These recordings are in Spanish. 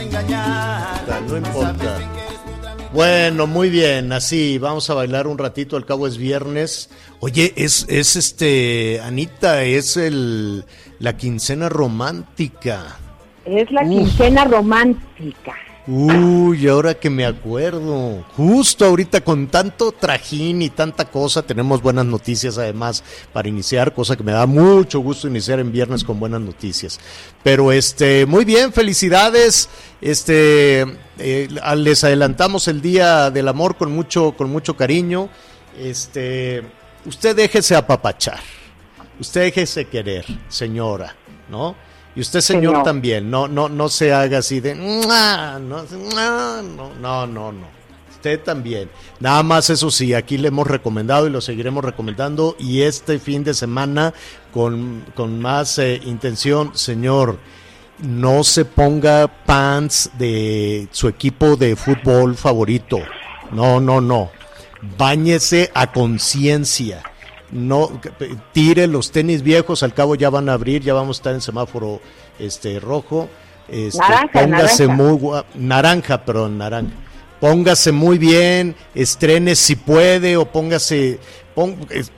Engañar? No importa. Bueno, muy bien, así vamos a bailar un ratito, al cabo es viernes. Oye, es, es este, Anita, es el la quincena romántica. Es la Uf. quincena romántica. Uy, ahora que me acuerdo, justo ahorita con tanto trajín y tanta cosa, tenemos buenas noticias además para iniciar, cosa que me da mucho gusto iniciar en viernes con buenas noticias. Pero este, muy bien, felicidades. Este, eh, les adelantamos el día del amor con mucho, con mucho cariño. Este, usted déjese apapachar, usted déjese querer, señora, ¿no? Y usted, señor, Señor. también, no, no, no se haga así de, no, no, no, no. Usted también. Nada más eso sí, aquí le hemos recomendado y lo seguiremos recomendando. Y este fin de semana, con, con más eh, intención, señor, no se ponga pants de su equipo de fútbol favorito. No, no, no. Báñese a conciencia. No tire los tenis viejos, al cabo ya van a abrir, ya vamos a estar en semáforo este rojo. Este, Naranja, póngase naranja. muy naranja, perdón, naranja. Póngase muy bien, estrene si puede o póngase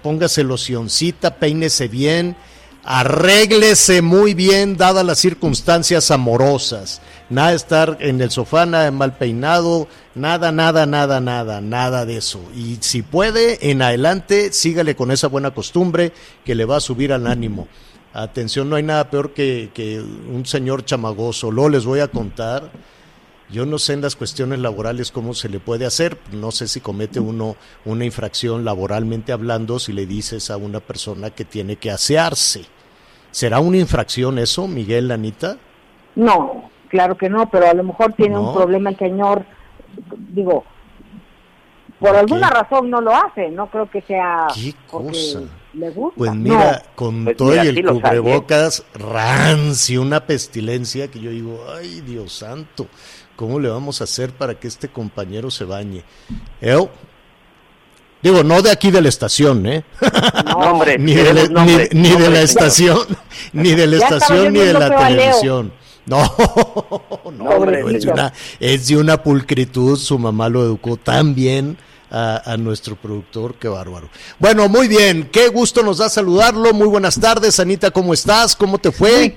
póngase locioncita, peínese bien, arréglese muy bien dadas las circunstancias amorosas. Nada estar en el sofá, nada mal peinado, nada, nada, nada, nada, nada de eso. Y si puede, en adelante, sígale con esa buena costumbre que le va a subir al ánimo. Atención, no hay nada peor que, que un señor chamagoso. Lo les voy a contar. Yo no sé en las cuestiones laborales cómo se le puede hacer. No sé si comete uno una infracción laboralmente hablando si le dices a una persona que tiene que asearse. ¿Será una infracción eso, Miguel Anita? No, claro que no, pero a lo mejor tiene No. un problema el señor, digo, por ¿Por alguna razón no lo hace, no creo que sea ¿Qué cosa? le gusta. Pues No. mira, con Pues todo mira, y el sí cubrebocas, rancio, una pestilencia que yo digo, ay Dios santo, ¿cómo le vamos a hacer para que este compañero se bañe? Eu, Digo, no de aquí de la estación, ¿eh? Nombre, ni, de la, queremos ni- de la estación, ni de la Ya estación, ni de la televisión. No, no, Hombre, es, de Pobrecito. una, es de una pulcritud, su mamá lo educó tan bien a, a nuestro productor, qué bárbaro. Bueno, muy bien, qué gusto nos da saludarlo, muy buenas tardes, Anita, ¿cómo estás? ¿Cómo te fue?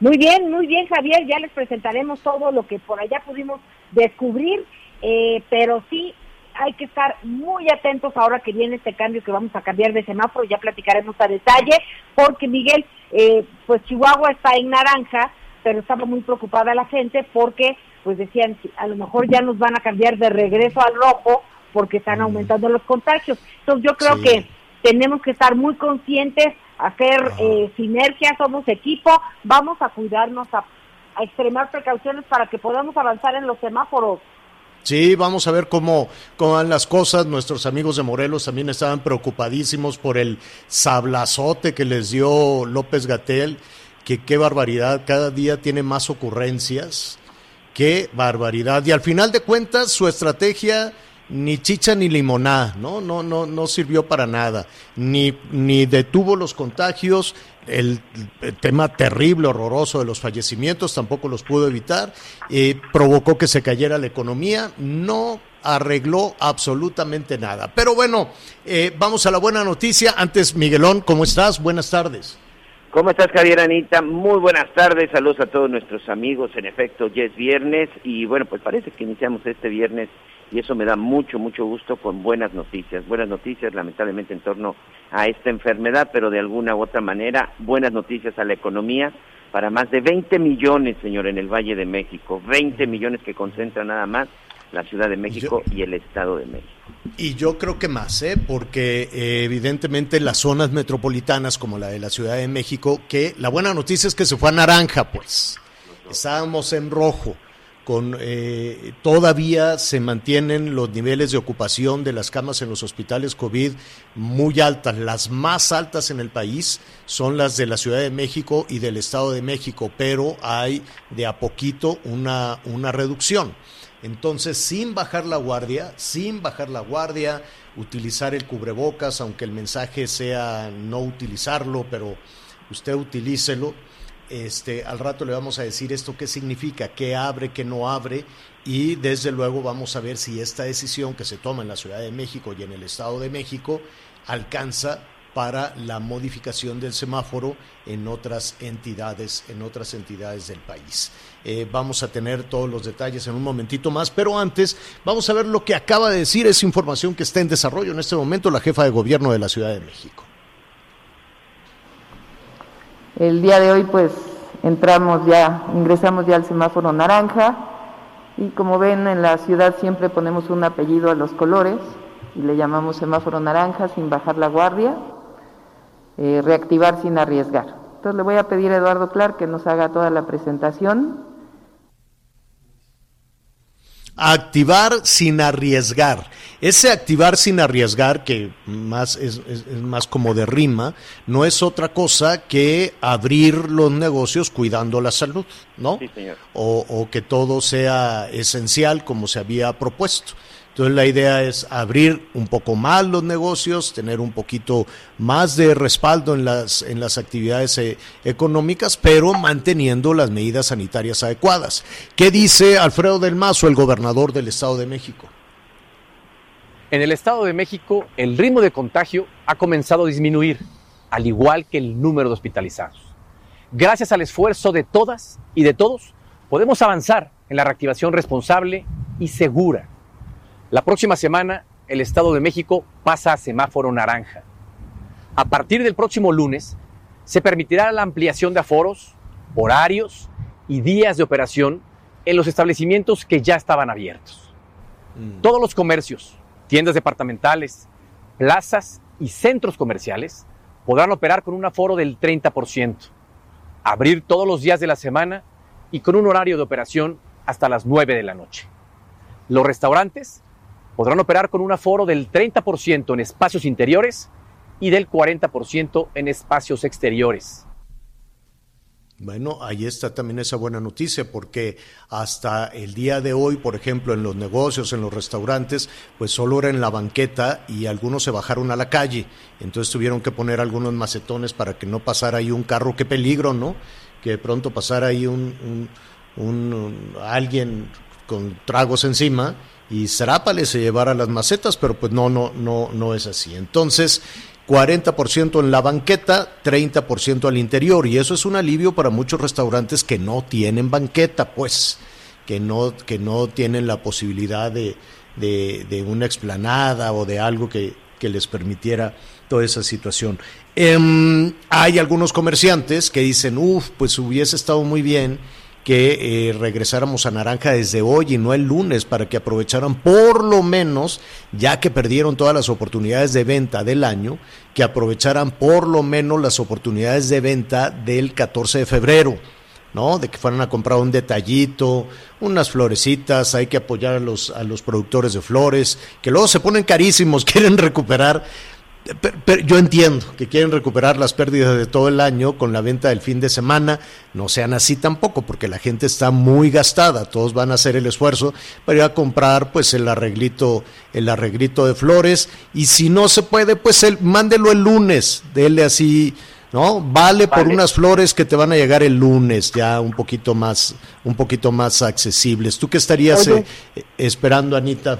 Muy bien, muy bien, Javier. Ya les presentaremos todo lo que por allá pudimos descubrir, eh, pero sí hay que estar muy atentos ahora que viene este cambio que vamos a cambiar de semáforo. Ya platicaremos a detalle, porque Miguel, eh, pues Chihuahua está en naranja, pero estaba muy preocupada la gente porque, pues decían, "Sí, a lo mejor ya nos van a cambiar de regreso al rojo porque están aumentando los contagios. Entonces yo creo Sí. que tenemos que estar muy conscientes, hacer eh, sinergia, somos equipo, vamos a cuidarnos, a, a extremar precauciones para que podamos avanzar en los semáforos. Sí, vamos a ver cómo, cómo van las cosas. Nuestros amigos de Morelos también estaban preocupadísimos por el sablazote que les dio López Gatel. Que qué barbaridad, cada día tiene más ocurrencias. Qué barbaridad. Y al final de cuentas, su estrategia ni chicha ni limoná, ¿no? No, no, no sirvió para nada. Ni, ni detuvo los contagios, el, el tema terrible, horroroso de los fallecimientos tampoco los pudo evitar. Eh, provocó que se cayera la economía. No arregló absolutamente nada. Pero bueno, eh, vamos a la buena noticia. Antes, Miguelón, ¿cómo estás? Buenas tardes. ¿Cómo estás, Javier Anita? Muy buenas tardes, saludos a todos nuestros amigos. En efecto, ya es viernes y bueno, pues parece que iniciamos este viernes y eso me da mucho, mucho gusto con buenas noticias. Buenas noticias, lamentablemente, en torno a esta enfermedad, pero de alguna u otra manera, buenas noticias a la economía para más de 20 millones, señor, en el Valle de México. 20 millones que concentran nada más la Ciudad de México y el Estado de México. Y yo creo que más, ¿eh? porque eh, evidentemente las zonas metropolitanas como la de la Ciudad de México, que la buena noticia es que se fue a naranja, pues. Estábamos en rojo. Con, eh, todavía se mantienen los niveles de ocupación de las camas en los hospitales COVID muy altas. Las más altas en el país son las de la Ciudad de México y del Estado de México, pero hay de a poquito una, una reducción. Entonces, sin bajar la guardia, sin bajar la guardia, utilizar el cubrebocas, aunque el mensaje sea no utilizarlo, pero usted utilícelo. Este, al rato le vamos a decir esto qué significa, qué abre, qué no abre, y desde luego vamos a ver si esta decisión que se toma en la Ciudad de México y en el Estado de México alcanza para la modificación del semáforo en otras entidades, en otras entidades del país. Eh, vamos a tener todos los detalles en un momentito más, pero antes vamos a ver lo que acaba de decir, esa información que está en desarrollo en este momento la jefa de gobierno de la Ciudad de México. El día de hoy pues entramos ya, ingresamos ya al semáforo naranja y como ven en la ciudad siempre ponemos un apellido a los colores y le llamamos semáforo naranja sin bajar la guardia eh, reactivar sin arriesgar. Entonces le voy a pedir a Eduardo Clark que nos haga toda la presentación. Activar sin arriesgar. Ese activar sin arriesgar, que más es, más como de rima, no es otra cosa que abrir los negocios cuidando la salud, ¿no? Sí, señor. O, o que todo sea esencial como se había propuesto. Entonces la idea es abrir un poco más los negocios, tener un poquito más de respaldo en las, en las actividades eh, económicas, pero manteniendo las medidas sanitarias adecuadas. ¿Qué dice Alfredo del Mazo, el gobernador del Estado de México? En el Estado de México el ritmo de contagio ha comenzado a disminuir, al igual que el número de hospitalizados. Gracias al esfuerzo de todas y de todos, podemos avanzar en la reactivación responsable y segura la próxima semana el Estado de México pasa a semáforo naranja. A partir del próximo lunes se permitirá la ampliación de aforos, horarios y días de operación en los establecimientos que ya estaban abiertos. Mm. Todos los comercios, tiendas departamentales, plazas y centros comerciales podrán operar con un aforo del 30%, abrir todos los días de la semana y con un horario de operación hasta las 9 de la noche. Los restaurantes podrán operar con un aforo del 30% en espacios interiores y del 40% en espacios exteriores. Bueno, ahí está también esa buena noticia, porque hasta el día de hoy, por ejemplo, en los negocios, en los restaurantes, pues solo era en la banqueta y algunos se bajaron a la calle. Entonces tuvieron que poner algunos macetones para que no pasara ahí un carro. Qué peligro, ¿no? Que de pronto pasara ahí un, un alguien con tragos encima y Zrápale se llevara las macetas, pero pues no, no, no, no es así. Entonces, 40% en la banqueta, 30% al interior, y eso es un alivio para muchos restaurantes que no tienen banqueta, pues, que no, que no tienen la posibilidad de, de, una explanada o de algo que, que les permitiera toda esa situación. Em, hay algunos comerciantes que dicen, uff, pues hubiese estado muy bien que eh, regresáramos a Naranja desde hoy y no el lunes para que aprovecharan por lo menos, ya que perdieron todas las oportunidades de venta del año, que aprovecharan por lo menos las oportunidades de venta del 14 de febrero. ¿no? De que fueran a comprar un detallito, unas florecitas, hay que apoyar a los, a los productores de flores, que luego se ponen carísimos, quieren recuperar pero, yo entiendo que quieren recuperar las pérdidas de todo el año con la venta del fin de semana. No sean así tampoco, porque la gente está muy gastada. Todos van a hacer el esfuerzo para ir a comprar, pues, el arreglito, el arreglito de flores. Y si no se puede, pues, el, mándelo el lunes. Dele así, ¿no? Vale, por unas flores que te van a llegar el lunes, ya un poquito más, un poquito más accesibles. ¿Tú qué estarías eh, esperando, Anita?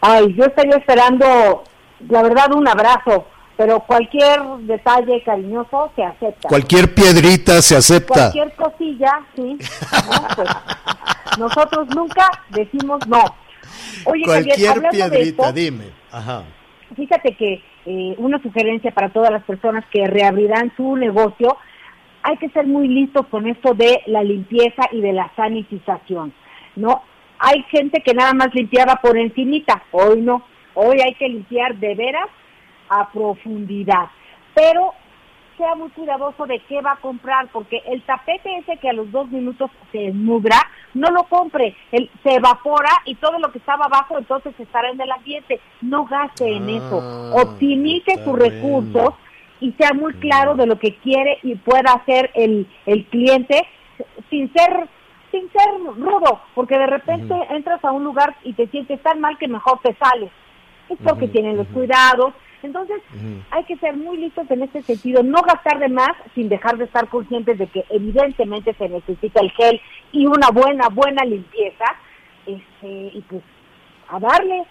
Ay, yo estaría esperando, la verdad, un abrazo, pero cualquier detalle cariñoso se acepta. Cualquier piedrita se acepta. Cualquier cosilla, sí. Pues, nosotros nunca decimos no. Oye, cualquier piedrita, dime. Ajá. Fíjate que eh, una sugerencia para todas las personas que reabrirán su negocio, hay que ser muy listos con esto de la limpieza y de la sanitización, ¿no? Hay gente que nada más limpiaba por encimita, hoy no, hoy hay que limpiar de veras a profundidad, pero sea muy cuidadoso de qué va a comprar, porque el tapete ese que a los dos minutos se mugra, no lo compre, se evapora y todo lo que estaba abajo entonces estará en el ambiente. No gaste en eso, ah, optimice sus recursos y sea muy claro. de lo que quiere y pueda hacer el, el cliente sin ser sin ser rudo, porque de repente entras a un lugar y te sientes tan mal que mejor te sales. Es porque tienen los cuidados. Entonces, hay que ser muy listos en este sentido, no gastar de más sin dejar de estar conscientes de que evidentemente se necesita el gel y una buena, buena limpieza. Este, y pues, a darle,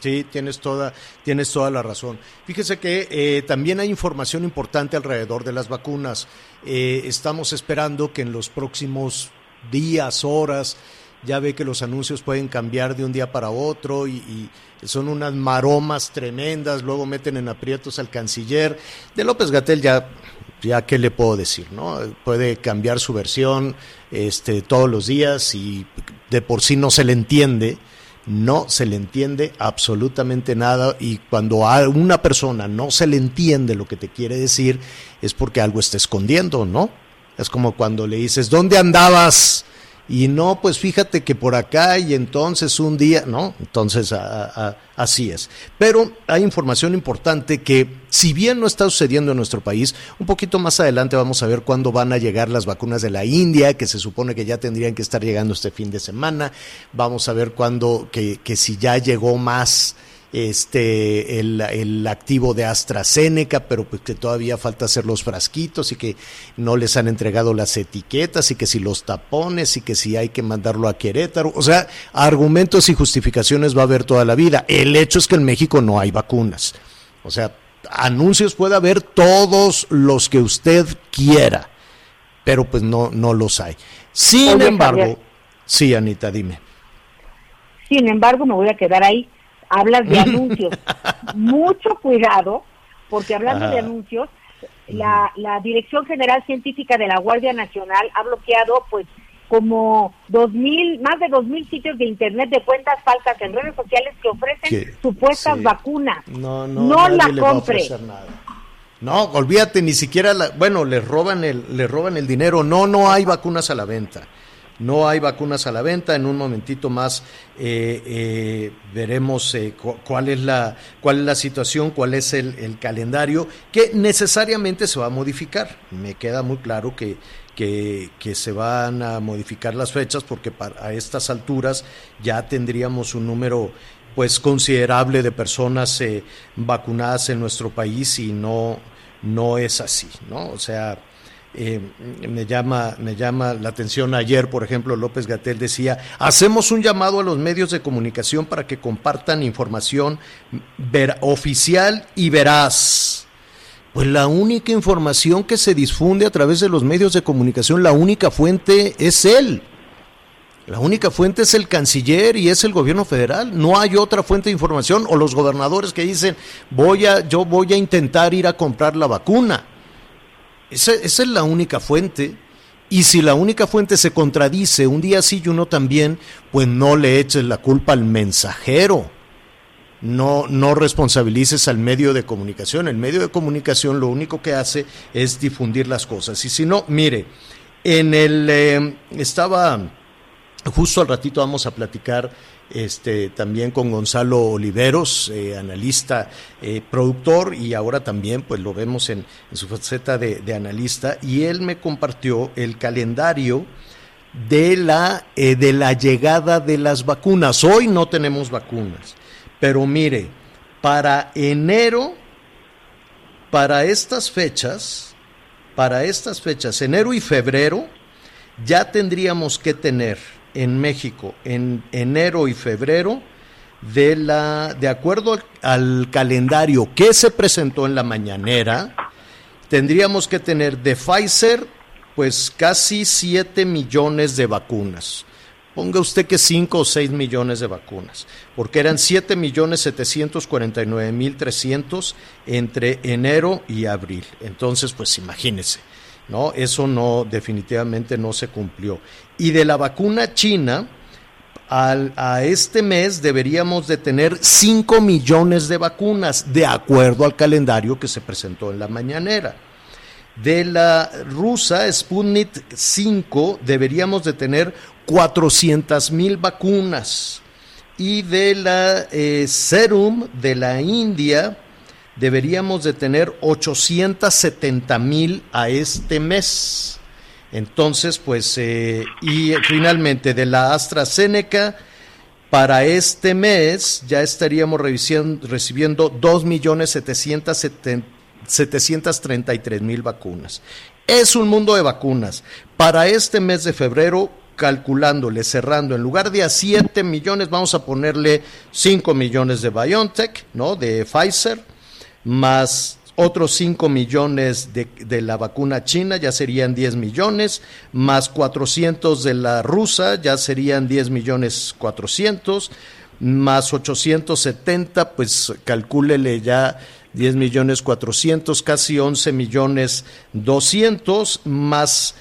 Sí, tienes toda, tienes toda la razón. Fíjese que eh, también hay información importante alrededor de las vacunas. Eh, estamos esperando que en los próximos días, horas, ya ve que los anuncios pueden cambiar de un día para otro y, son unas maromas tremendas, luego meten en aprietos al canciller. De López Gatel ya, ya qué le puedo decir, ¿no? Puede cambiar su versión este, todos los días y de por sí no se le entiende no se le entiende absolutamente nada y cuando a una persona no se le entiende lo que te quiere decir es porque algo está escondiendo, ¿no? Es como cuando le dices, ¿dónde andabas? Y no, pues fíjate que por acá y entonces un día, ¿no? Entonces así es. Pero hay información importante que, si bien no está sucediendo en nuestro país, un poquito más adelante vamos a ver cuándo van a llegar las vacunas de la India, que se supone que ya tendrían que estar llegando este fin de semana. Vamos a ver cuándo, que, que si ya llegó más este el, activo de AstraZeneca, pero pues que todavía falta hacer los frasquitos y que no les han entregado las etiquetas y que si los tapones y que si hay que mandarlo a Querétaro, o sea, argumentos y justificaciones va a haber toda la vida. El hecho es que en México no hay vacunas. O sea, anuncios puede haber todos los que usted quiera, pero pues no no los hay. Sin embargo, sí, Anita, dime. Sin embargo, me voy a quedar ahí hablas de anuncios. Mucho cuidado, porque hablando de anuncios, la, la Dirección General Científica de la Guardia Nacional ha bloqueado pues como dos mil, más de dos mil sitios de internet de cuentas falsas en redes sociales que ofrecen supuestas vacunas. No, no, no la compre. No, olvídate, ni siquiera, la, bueno, le roban el, le roban el dinero. No, no hay vacunas a la venta. No hay vacunas a la venta. En un momentito más eh, eh, veremos eh, cuál, es la, cuál es la situación, cuál es el, calendario, que necesariamente se va a modificar. Me queda muy claro que, que, se van a modificar las fechas porque para, a estas alturas ya tendríamos un número pues considerable de personas vacunadas en nuestro país y no, no es así, ¿no? O sea, eh, me, llama, me llama la atención ayer, por ejemplo, López Gatel decía, hacemos un llamado a los medios de comunicación para que compartan información oficial y veraz. Pues la única información que se difunde a través de los medios de comunicación, la única fuente es él. La única fuente es el canciller y es el gobierno federal. No hay otra fuente de información o los gobernadores que dicen, voy a, yo voy a intentar ir a comprar la vacuna. Esa, es la única fuente. Y si la única fuente se contradice un día sí y uno también, pues no le eches la culpa al mensajero. No, no responsabilices al medio de comunicación. El medio de comunicación lo único que hace es difundir las cosas. Y si no, mire, en el eh, estaba justo al ratito vamos a platicar este, también con Gonzalo Oliveros, eh, analista, eh, productor, y ahora también pues lo vemos en, su faceta de, analista, y él me compartió el calendario de la, eh, de la llegada de las vacunas. Hoy no tenemos vacunas, pero mire, para enero, para estas fechas, para estas fechas, enero y febrero, ya tendríamos que tener en México en enero y febrero de la de acuerdo al, al calendario que se presentó en la mañanera, tendríamos que tener de Pfizer pues casi 7 millones de vacunas. Ponga usted que 5 o 6 millones de vacunas, porque eran 7 millones 749 mil 300 entre enero y abril. Entonces, pues imagínese, ¿no? Eso no, definitivamente no se cumplió. Y de la vacuna china, a este mes deberíamos de tener 5 millones de vacunas, de acuerdo al calendario que se presentó en la mañanera. De la rusa Sputnik 5 deberíamos de tener 400 mil vacunas. Y de la eh, Serum de la India deberíamos de tener 870 mil a este mes. Entonces, pues, eh, y finalmente de la AstraZeneca, para este mes ya estaríamos recibiendo 2 millones 733 mil vacunas. Es un mundo de vacunas. Para este mes de febrero, calculándole, cerrando, en lugar de a 7 millones, vamos a ponerle 5 millones de BioNTech, ¿no? De Pfizer, más otros 5 millones de, de, la vacuna china, ya serían 10 millones, más 400 de la rusa, ya serían 10 millones 400, más 870, pues calcúlele ya 10 millones 400, casi 11 millones 200, más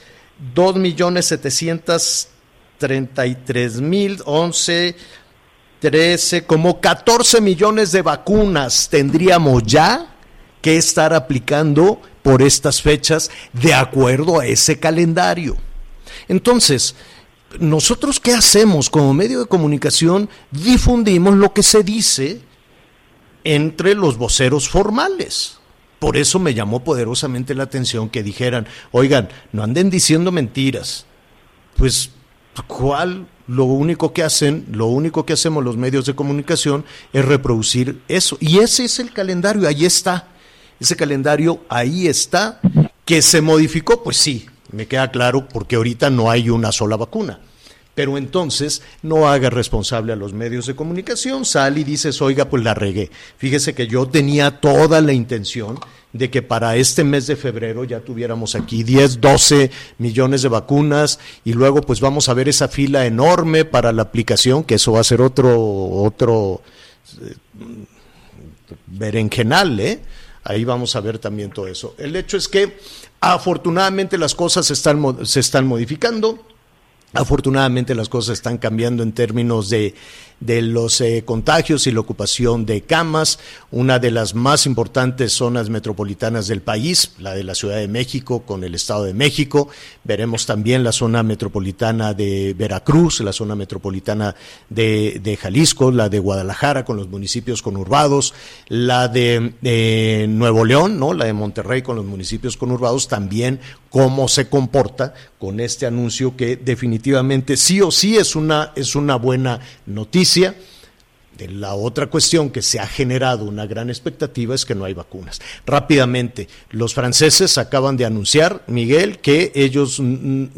2 millones 733 mil, 11, 13, como 14 millones de vacunas tendríamos ya que estar aplicando por estas fechas de acuerdo a ese calendario. Entonces, nosotros qué hacemos como medio de comunicación? Difundimos lo que se dice entre los voceros formales. Por eso me llamó poderosamente la atención que dijeran, oigan, no anden diciendo mentiras. Pues, ¿cuál? Lo único que hacen, lo único que hacemos los medios de comunicación es reproducir eso. Y ese es el calendario, ahí está. Ese calendario ahí está. Que se modificó, pues sí, me queda claro, porque ahorita no hay una sola vacuna. Pero entonces no haga responsable a los medios de comunicación, sal y dices, oiga, pues la regué. Fíjese que yo tenía toda la intención de que para este mes de febrero ya tuviéramos aquí 10, 12 millones de vacunas y luego pues vamos a ver esa fila enorme para la aplicación, que eso va a ser otro, otro eh, berenjenal, ¿eh? Ahí vamos a ver también todo eso. El hecho es que afortunadamente las cosas se están, están modificando Afortunadamente las cosas están cambiando en términos de, de los eh, contagios y la ocupación de camas, una de las más importantes zonas metropolitanas del país, la de la Ciudad de México con el Estado de México. Veremos también la zona metropolitana de Veracruz, la zona metropolitana de, de Jalisco, la de Guadalajara con los municipios conurbados, la de eh, Nuevo León, ¿no? la de Monterrey con los municipios conurbados, también cómo se comporta con este anuncio que definitivamente sí o sí es una, es una buena noticia. De la otra cuestión que se ha generado una gran expectativa es que no hay vacunas. Rápidamente, los franceses acaban de anunciar, Miguel, que ellos mm, mm,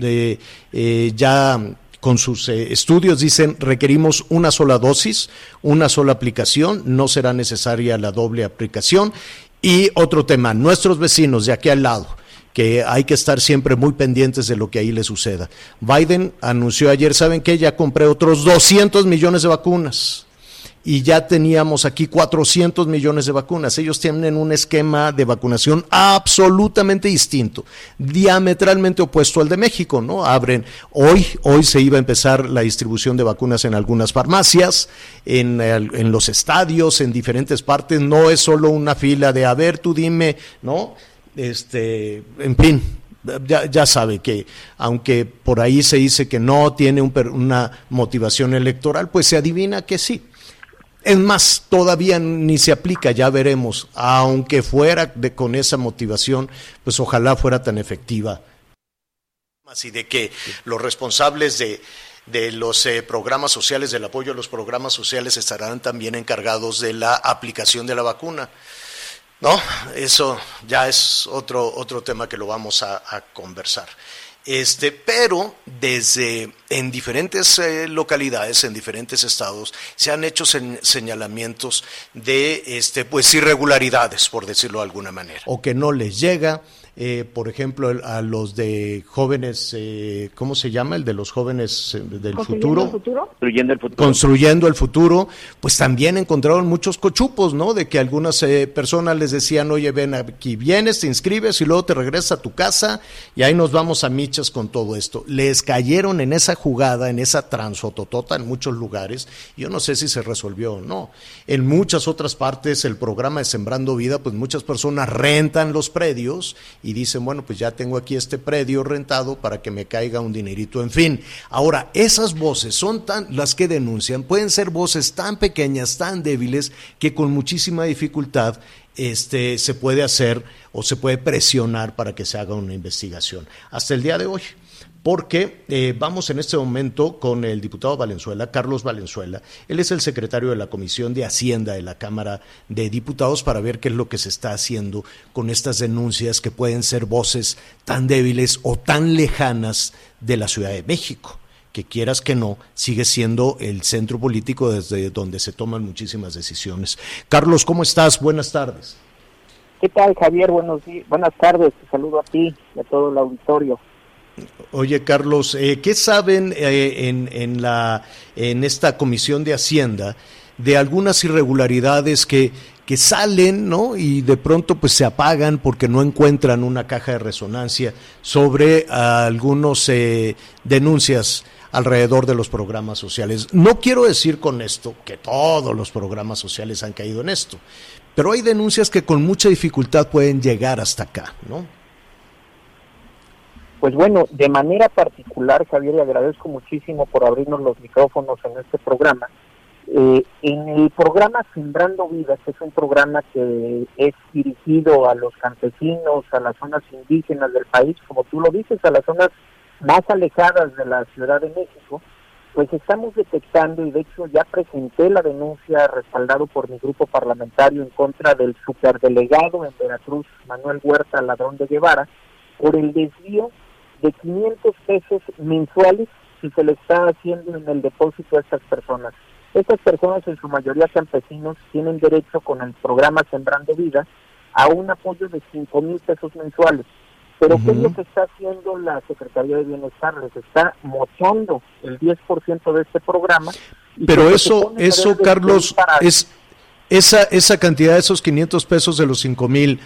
eh, ya con sus eh, estudios dicen requerimos una sola dosis, una sola aplicación, no será necesaria la doble aplicación. Y otro tema, nuestros vecinos de aquí al lado, que hay que estar siempre muy pendientes de lo que ahí le suceda. Biden anunció ayer, ¿saben qué? Ya compré otros 200 millones de vacunas y ya teníamos aquí 400 millones de vacunas. Ellos tienen un esquema de vacunación absolutamente distinto, diametralmente opuesto al de México, ¿no? Abren hoy, hoy se iba a empezar la distribución de vacunas en algunas farmacias, en, en los estadios, en diferentes partes. No es solo una fila de a ver, tú dime, ¿no? Este, en fin, ya, sabe que aunque por ahí se dice que no tiene un, una motivación electoral, pues se adivina que sí. Es más, todavía ni se aplica, ya veremos, aunque fuera de, con esa motivación, pues ojalá fuera tan efectiva. Así de que los responsables de, de los eh, programas sociales, del apoyo a los programas sociales, estarán también encargados de la aplicación de la vacuna. No, eso ya es otro, otro tema que lo vamos a, conversar. Este, pero desde en diferentes eh, localidades, en diferentes estados, se han hecho señalamientos de este, pues irregularidades, por decirlo de alguna manera. O que no les llega, eh, por ejemplo, a los de jóvenes, eh, ¿cómo se llama? El de los jóvenes eh, del futuro. Construyendo el futuro. Construyendo el futuro, pues también encontraron muchos cochupos, ¿no? De que algunas personas les decían, oye, ven aquí, vienes, te inscribes y luego te regresas a tu casa y ahí nos vamos a michas con todo esto. Les cayeron en esa jugada, en esa transototota en muchos lugares. Yo no sé si se resolvió o no. En muchas otras partes, el programa de Sembrando Vida, pues muchas personas rentan los predios y dicen, bueno, pues ya tengo aquí este predio rentado para que me caiga un dinerito, en fin. Ahora, esas voces son tan, las que denuncian, pueden ser voces tan pequeñas, tan débiles, que con muchísima dificultad este, se puede hacer o se puede presionar para que se haga una investigación. Hasta el día de hoy porque eh, vamos en este momento con el diputado Valenzuela, Carlos Valenzuela. Él es el secretario de la Comisión de Hacienda de la Cámara de Diputados para ver qué es lo que se está haciendo con estas denuncias que pueden ser voces tan débiles o tan lejanas de la Ciudad de México que quieras que no, sigue siendo el centro político desde donde se toman muchísimas decisiones. Carlos, ¿cómo estás? Buenas tardes. ¿Qué tal, Javier? Buenos días. Buenas tardes. Te saludo a ti y a todo el auditorio. Oye, Carlos, eh, ¿qué saben eh, en, en, la, en esta comisión de Hacienda de algunas irregularidades que, que salen, ¿no? Y de pronto pues se apagan porque no encuentran una caja de resonancia sobre algunos eh, denuncias alrededor de los programas sociales. No quiero decir con esto que todos los programas sociales han caído en esto, pero hay denuncias que con mucha dificultad pueden llegar hasta acá, ¿no? Pues bueno, de manera particular, Javier, le agradezco muchísimo por abrirnos los micrófonos en este programa. Eh, en el programa Sembrando Vidas, que es un programa que es dirigido a los campesinos, a las zonas indígenas del país, como tú lo dices, a las zonas más alejadas de la Ciudad de México, pues estamos detectando, y de hecho ya presenté la denuncia respaldado por mi grupo parlamentario en contra del superdelegado en Veracruz, Manuel Huerta Ladrón de Guevara, por el desvío de 500 pesos mensuales si se le está haciendo en el depósito a estas personas. Estas personas, en su mayoría campesinos, tienen derecho con el programa Sembrando Vida a un apoyo de 5 mil pesos mensuales. Pero ¿qué es lo que está haciendo la Secretaría de Bienestar? Les está mochando el 10% de este programa. Pero eso, eso Carlos, es esa, esa cantidad de esos 500 pesos de los 5 mil,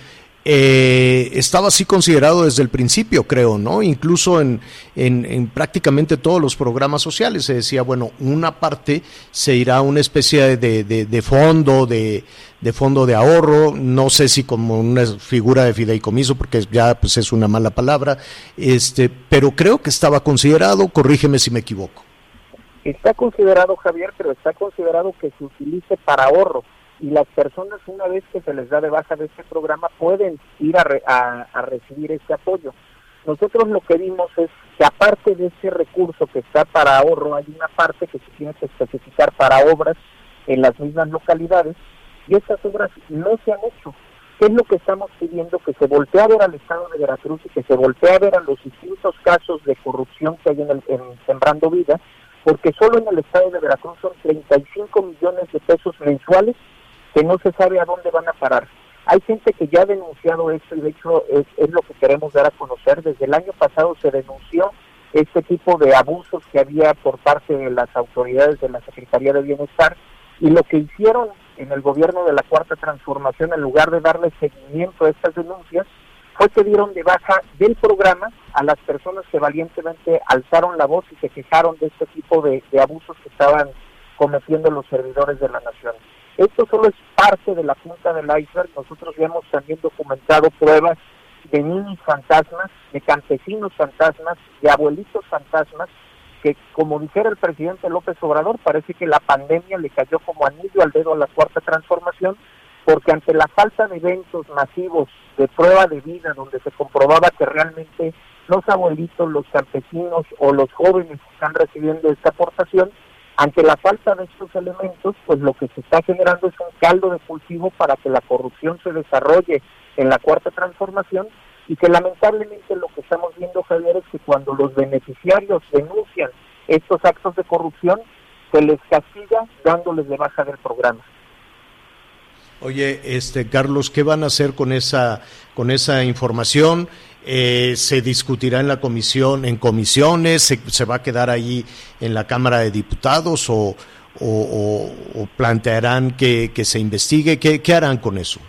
eh, estaba así considerado desde el principio, creo, ¿no? Incluso en, en, prácticamente todos los programas sociales se decía, bueno, una parte se irá a una especie de, de, fondo, de, de, fondo de ahorro, no sé si como una figura de fideicomiso, porque ya pues es una mala palabra, este, pero creo que estaba considerado, corrígeme si me equivoco. Está considerado, Javier, pero está considerado que se utilice para ahorro y las personas una vez que se les da de baja de este programa pueden ir a, a, recibir este apoyo. Nosotros lo que vimos es que aparte de ese recurso que está para ahorro, hay una parte que se tiene que especificar para obras en las mismas localidades y estas obras no se han hecho. ¿Qué es lo que estamos pidiendo? Que se voltee a ver al Estado de Veracruz y que se voltee a ver a los distintos casos de corrupción que hay en, el, en Sembrando Vida, porque solo en el Estado de Veracruz son 35 millones de pesos mensuales que no se sabe a dónde van a parar. Hay gente que ya ha denunciado esto y de hecho es, lo que queremos dar a conocer. Desde el año pasado se denunció este tipo de abusos que había por parte de las autoridades de la Secretaría de Bienestar y lo que hicieron en el gobierno de la Cuarta Transformación, en lugar de darle seguimiento a estas denuncias, fue que dieron de baja del programa a las personas que valientemente alzaron la voz y se quejaron de este tipo de abusos que estaban cometiendo los servidores de la nación. Esto solo es parte de la punta del iceberg. Nosotros ya hemos también documentado pruebas de niños fantasmas, de campesinos fantasmas, de abuelitos fantasmas, que como dijera el presidente López Obrador, parece que la pandemia le cayó como anillo al dedo a la cuarta transformación, porque ante la falta de eventos masivos de prueba de vida, donde se comprobaba que realmente los abuelitos, los campesinos o los jóvenes están recibiendo esta aportación, ante la falta de estos elementos, pues lo que se está generando es un caldo de cultivo para que la corrupción se desarrolle en la cuarta transformación y que lamentablemente lo que estamos viendo, Javier, es que cuando los beneficiarios denuncian estos actos de corrupción, se les castiga dándoles de baja del programa. Oye, este Carlos, ¿qué van a hacer con esa con esa información? Eh, se discutirá en la comisión, en comisiones, se, va a quedar ahí en la Cámara de Diputados o, o, plantearán que, se investigue. ¿Qué, ¿Qué harán con eso?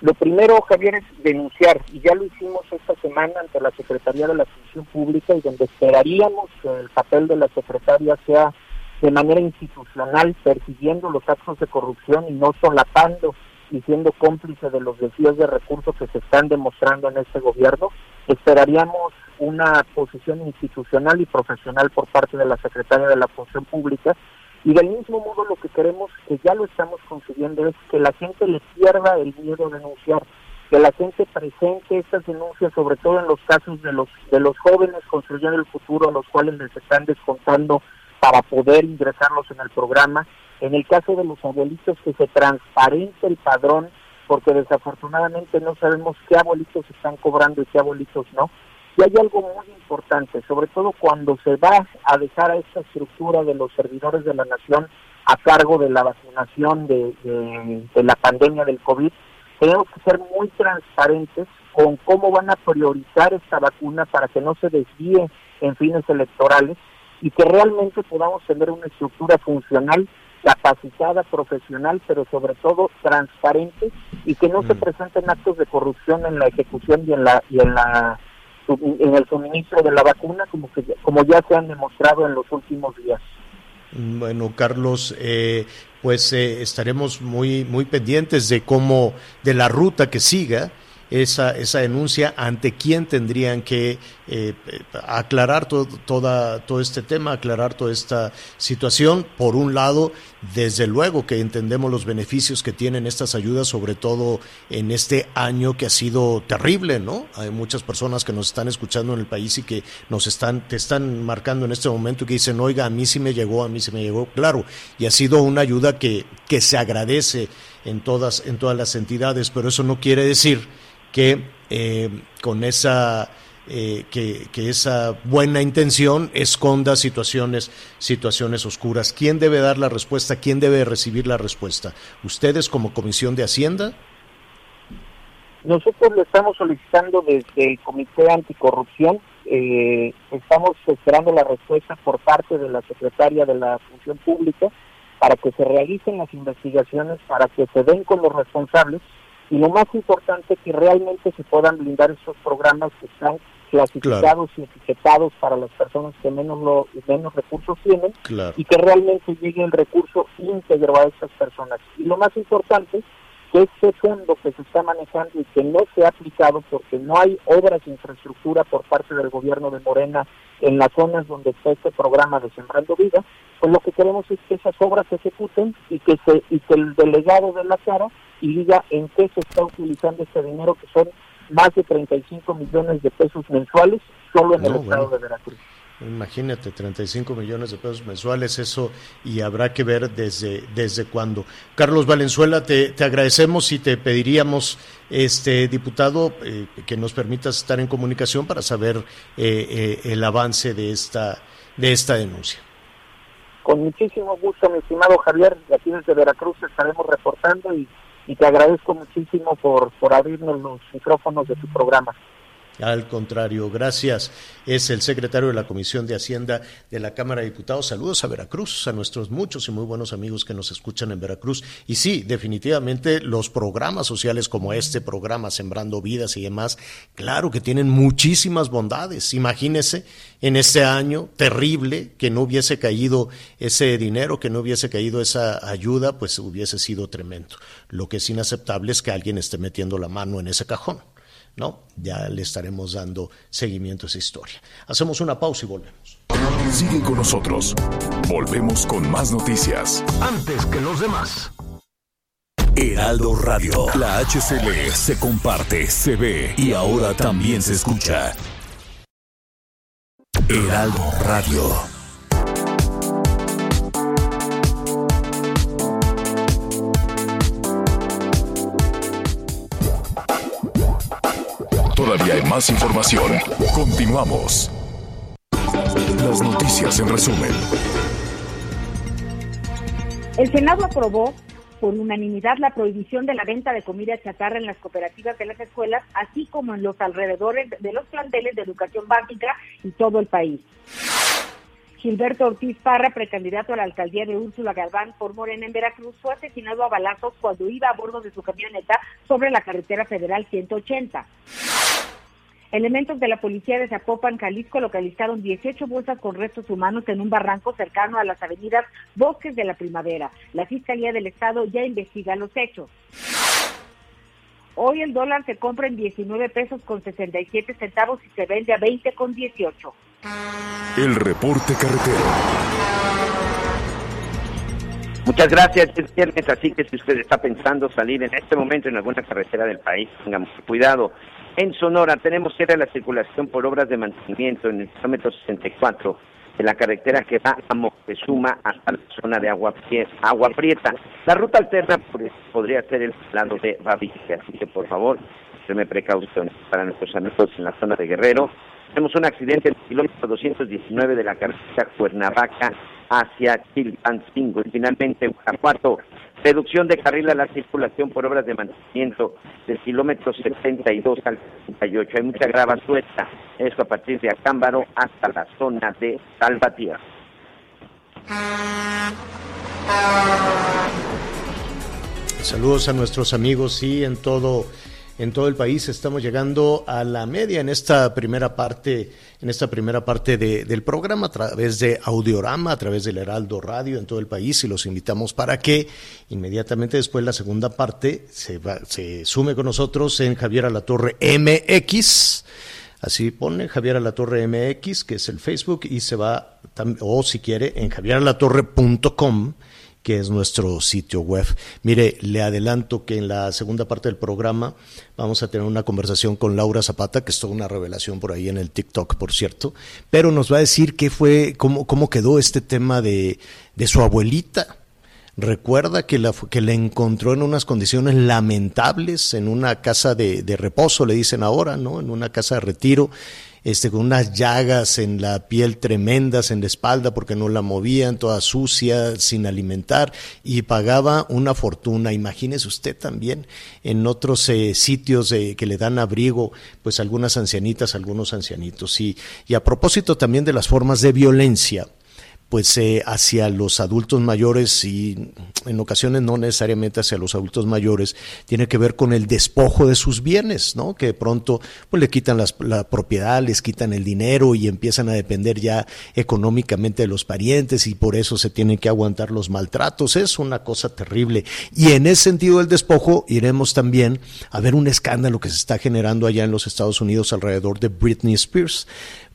Lo primero, Javier, es denunciar, y ya lo hicimos esta semana ante la Secretaría de la Función Pública, y donde esperaríamos que el papel de la Secretaria sea de manera institucional, persiguiendo los actos de corrupción y no solapando y siendo cómplice de los desvíos de recursos que se están demostrando en este gobierno, esperaríamos una posición institucional y profesional por parte de la Secretaria de la Función Pública y del mismo modo lo que queremos, que ya lo estamos consiguiendo, es que la gente le pierda el miedo a denunciar, que la gente presente estas denuncias, sobre todo en los casos de los de los jóvenes construyendo el futuro, a los cuales les están descontando para poder ingresarlos en el programa. En el caso de los abuelitos, que se transparente el padrón, porque desafortunadamente no sabemos qué abuelitos están cobrando y qué abuelitos no. Y hay algo muy importante, sobre todo cuando se va a dejar a esta estructura de los servidores de la nación a cargo de la vacunación de, de la pandemia del COVID, tenemos que ser muy transparentes con cómo van a priorizar esta vacuna para que no se desvíe en fines electorales y que realmente podamos tener una estructura funcional, capacitada, profesional, pero sobre todo transparente y que no se mm. presenten actos de corrupción en la ejecución y en la y en la en el suministro de la vacuna como que como ya se han demostrado en los últimos días. Bueno, Carlos, eh, pues eh, estaremos muy muy pendientes de cómo de la ruta que siga esa, esa denuncia, ante quién tendrían que eh, aclarar todo, toda, todo este tema, aclarar toda esta situación. Por un lado, desde luego que entendemos los beneficios que tienen estas ayudas, sobre todo en este año que ha sido terrible, ¿no? Hay muchas personas que nos están escuchando en el país y que nos están, te están marcando en este momento y que dicen, oiga, a mí sí me llegó, a mí sí me llegó, claro, y ha sido una ayuda que, que se agradece en todas, en todas las entidades, pero eso no quiere decir que eh, con esa eh, que, esa buena intención esconda situaciones situaciones oscuras. ¿Quién debe dar la respuesta? ¿Quién debe recibir la respuesta? ¿Ustedes como Comisión de Hacienda? Nosotros le estamos solicitando desde el Comité Anticorrupción, eh, estamos esperando la respuesta por parte de la Secretaria de la Función Pública para que se realicen las investigaciones, para que se den con los responsables y lo más importante que realmente se puedan blindar esos programas que están clasificados y etiquetados para las personas que menos lo, menos recursos tienen y que realmente llegue el recurso íntegro a esas personas. Y lo más importante que este fondo que se está manejando y que no se ha aplicado porque no hay obras de infraestructura por parte del gobierno de Morena en las zonas donde está este programa de Sembrando Vida, pues lo que queremos es que esas obras se ejecuten y que se y que el delegado de la cara y diga en qué se está utilizando este dinero que son más de 35 millones de pesos mensuales solo en el estado de Veracruz. Imagínate, 35 millones de pesos mensuales, eso, y habrá que ver desde, desde cuándo. Carlos Valenzuela, te, te agradecemos y te pediríamos, este diputado, eh, que nos permitas estar en comunicación para saber eh, eh, el avance de esta, de esta denuncia. Con muchísimo gusto, mi estimado Javier, de aquí desde Veracruz estaremos reportando y, y te agradezco muchísimo por, por abrirnos los micrófonos de tu programa. Al contrario, gracias. Es el secretario de la Comisión de Hacienda de la Cámara de Diputados. Saludos a Veracruz, a nuestros muchos y muy buenos amigos que nos escuchan en Veracruz. Y sí, definitivamente los programas sociales como este programa Sembrando Vidas y demás, claro que tienen muchísimas bondades. Imagínese en este año terrible que no hubiese caído ese dinero, que no hubiese caído esa ayuda, pues hubiese sido tremendo. Lo que es inaceptable es que alguien esté metiendo la mano en ese cajón. ¿No? Ya le estaremos dando seguimiento a esa historia. Hacemos una pausa y volvemos. Sigue con nosotros. Volvemos con más noticias. Antes que los demás. Heraldo Radio. La HCL se comparte, se ve y ahora también se escucha. Heraldo Radio. Todavía hay más información. Continuamos. Las noticias en resumen. El Senado aprobó por unanimidad la prohibición de la venta de comida chatarra en las cooperativas de las escuelas, así como en los alrededores de los planteles de educación básica y todo el país. Gilberto Ortiz Parra, precandidato a la alcaldía de Úrsula Galván por Morena en Veracruz, fue asesinado a balazos cuando iba a bordo de su camioneta sobre la carretera federal 180. Elementos de la policía de Zapopan, Jalisco, localizaron 18 bolsas con restos humanos en un barranco cercano a las avenidas Bosques de la Primavera. La Fiscalía del Estado ya investiga los hechos. Hoy el dólar se compra en 19 pesos con 67 centavos y se vende a 20 con 18. El reporte carretero. Muchas gracias, es viernes, así que si usted está pensando salir en este momento en alguna carretera del país, tenga mucho cuidado. En Sonora tenemos cierre la circulación por obras de mantenimiento en el kilómetro 64 de la carretera que va a Moctezuma hasta la zona de Agua, Prieta. La ruta alterna podría ser el lado de Bavicia, así que por favor, tome precauciones para nuestros amigos en la zona de Guerrero. Tenemos un accidente en el kilómetro 219 de la carretera Cuernavaca hacia Chilpancingo. Y finalmente, Guanajuato, Reducción de carril a la circulación por obras de mantenimiento del kilómetro 72 al 68. Hay mucha grava suelta. Esto a partir de Acámbaro hasta la zona de Salvatierra. Saludos a nuestros amigos y en todo en todo el país. Estamos llegando a la media en esta primera parte, en esta primera parte del programa a través de Audiorama, a través del Heraldo Radio en todo el país y los invitamos para que inmediatamente después la segunda parte se, se sume con nosotros en Javier Alatorre MX. Así pone Javier Alatorre MX, que es el Facebook, y se va, o si quiere, en javieralatorre.com que es nuestro sitio web. Mire, le adelanto que en la segunda parte del programa vamos a tener una conversación con Laura Zapata, que es una revelación por ahí en el TikTok, por cierto, pero nos va a decir qué fue, cómo, cómo quedó este tema de, de su abuelita. Recuerda que la, que le encontró en unas condiciones lamentables, en una casa de, de reposo, le dicen ahora, ¿no? En una casa de retiro, este, con unas llagas en la piel tremendas en la espalda porque no la movían, toda sucia, sin alimentar, y pagaba una fortuna. Imagínese usted también en otros eh, sitios que le dan abrigo, pues algunas ancianitas, algunos ancianitos. Y, y a propósito también de las formas de violencia, pues eh, hacia los adultos mayores y en ocasiones no necesariamente hacia los adultos mayores, tiene que ver con el despojo de sus bienes, ¿no? Que de pronto pues le quitan las, la propiedad, les quitan el dinero y empiezan a depender ya económicamente de los parientes y por eso se tienen que aguantar los maltratos. Es una cosa terrible. Y en ese sentido del despojo iremos también a ver un escándalo que se está generando allá en los Estados Unidos alrededor de Britney Spears